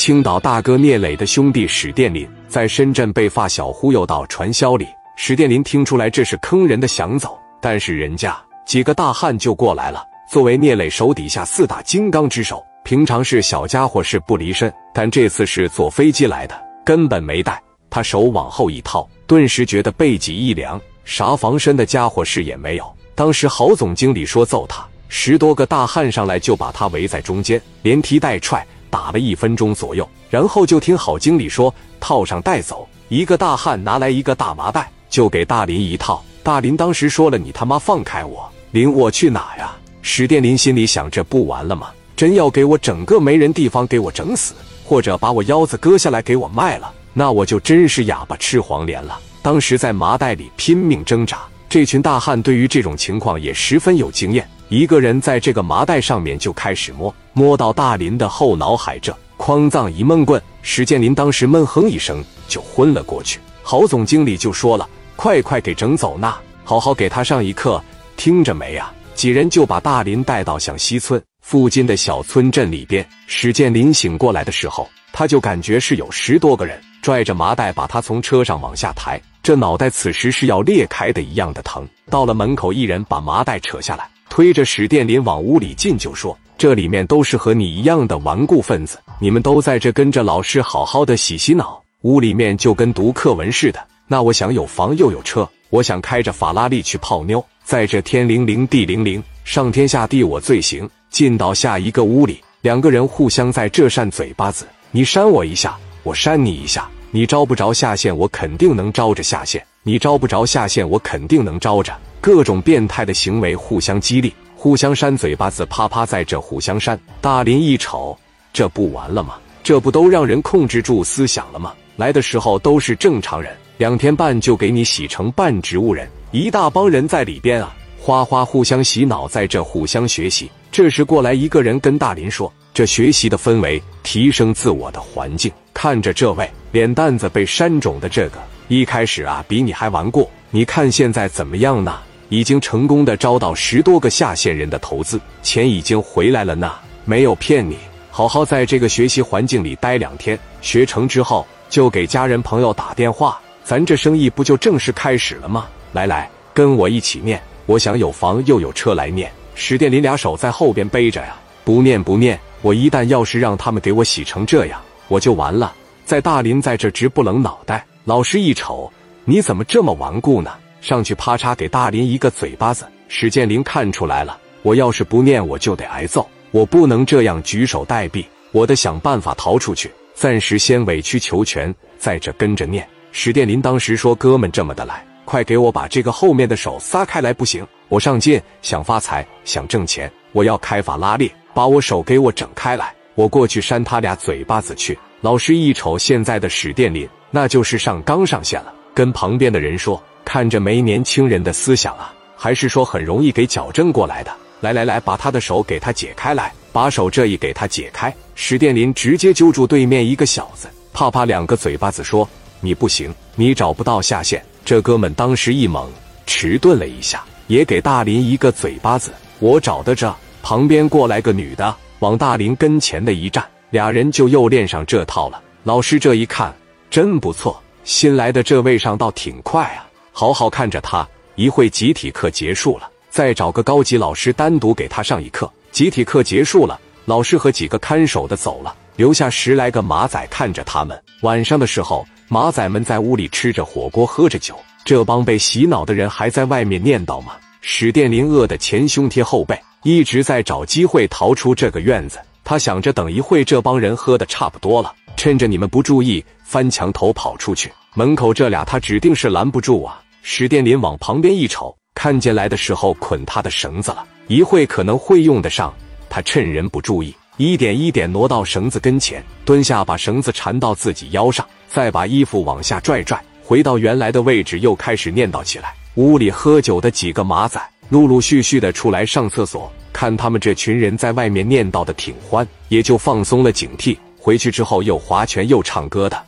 青岛大哥聂磊的兄弟史殿林在深圳被发小忽悠到传销里，史殿林听出来这是坑人的，想走，但是人家几个大汉就过来了。作为聂磊手底下四大金刚之首，平常是小家伙是不离身，但这次是坐飞机来的，根本没带。他手往后一掏，顿时觉得背脊一凉，啥防身的家伙事也没有。当时郝总经理说揍他，十多个大汉上来就把他围在中间，连踢带踹。打了一分钟左右，然后就听郝经理说套上带走。一个大汉拿来一个大麻袋，就给大林一套。大林当时说了：“你他妈放开我，领我去哪呀？”史殿林心里想：这不完了吗？真要给我整个没人地方给我整死，或者把我腰子割下来给我卖了，那我就真是哑巴吃黄连了。当时在麻袋里拼命挣扎，这群大汉对于这种情况也十分有经验。一个人在这个麻袋上面就开始摸，摸到大林的后脑海这，哐当一闷棍，史建林当时闷哼一声就昏了过去。郝总经理就说了：“快快给整走呐，好好给他上一课，听着没啊？”几人就把大林带到向西村附近的小村镇里边。史建林醒过来的时候，他就感觉是有十多个人拽着麻袋把他从车上往下抬，这脑袋此时是要裂开的一样的疼。到了门口，一人把麻袋扯下来。推着史殿林往屋里进，就说：“这里面都是和你一样的顽固分子，你们都在这跟着老师好好的洗洗脑。屋里面就跟读课文似的。那我想有房又有车，我想开着法拉利去泡妞，在这天灵灵地灵灵，上天下地我最行。进到下一个屋里，两个人互相在这扇嘴巴子，你扇我一下，我扇你一下，你招不着下线，我肯定能招着下线；你招不着下线，我肯定能招着。”各种变态的行为互相激励，互相扇嘴巴子，啪啪在这互相扇。大林一瞅，这不完了吗？这不都让人控制住思想了吗？来的时候都是正常人，两天半就给你洗成半植物人，一大帮人在里边啊，花花互相洗脑，在这互相学习。这时过来一个人跟大林说：“这学习的氛围，提升自我的环境。看着这位脸蛋子被扇肿的这个，一开始啊比你还顽固，你看现在怎么样呢？”已经成功的招到十多个下线人的投资，钱已经回来了呢。没有骗你，好好在这个学习环境里待两天，学成之后就给家人朋友打电话，咱这生意不就正式开始了吗？来来，跟我一起念，我想有房又有车来念。史殿林俩手在后边背着呀，不念不念，我一旦要是让他们给我洗成这样，我就完了。在大林在这直不冷脑袋，老师一瞅，你怎么这么顽固呢？上去啪嚓给大林一个嘴巴子，史建林看出来了，我要是不念，我就得挨揍，我不能这样举手待毙，我得想办法逃出去，暂时先委曲求全，在这跟着念。史殿林当时说：“哥们，这么的来，快给我把这个后面的手撒开来，不行，我上进，想发财，想挣钱，我要开法拉利，把我手给我整开来，我过去扇他俩嘴巴子去。”老师一瞅现在的史殿林，那就是上纲上线了，跟旁边的人说。看着没年轻人的思想啊，还是说很容易给矫正过来的。来来来，把他的手给他解开来，把手这一给他解开。史殿林直接揪住对面一个小子，啪啪两个嘴巴子说：“你不行，你找不到下线。”这哥们当时一懵，迟钝了一下，也给大林一个嘴巴子。我找的这旁边过来个女的，往大林跟前的一站，俩人就又练上这套了。老师这一看，真不错，新来的这位上道挺快啊。好好看着他，一会集体课结束了，再找个高级老师单独给他上一课。集体课结束了，老师和几个看守的走了，留下十来个马仔看着他们。晚上的时候，马仔们在屋里吃着火锅，喝着酒。这帮被洗脑的人还在外面念叨吗？史殿林饿得前胸贴后背，一直在找机会逃出这个院子。他想着，等一会这帮人喝的差不多了，趁着你们不注意，翻墙头跑出去。门口这俩他指定是拦不住啊！史殿林往旁边一瞅，看见来的时候捆他的绳子了，一会可能会用得上。他趁人不注意，一点一点挪到绳子跟前，蹲下把绳子缠到自己腰上，再把衣服往下拽拽，回到原来的位置，又开始念叨起来。屋里喝酒的几个马仔陆陆续续的出来上厕所，看他们这群人在外面念叨的挺欢，也就放松了警惕。回去之后又划拳又唱歌的。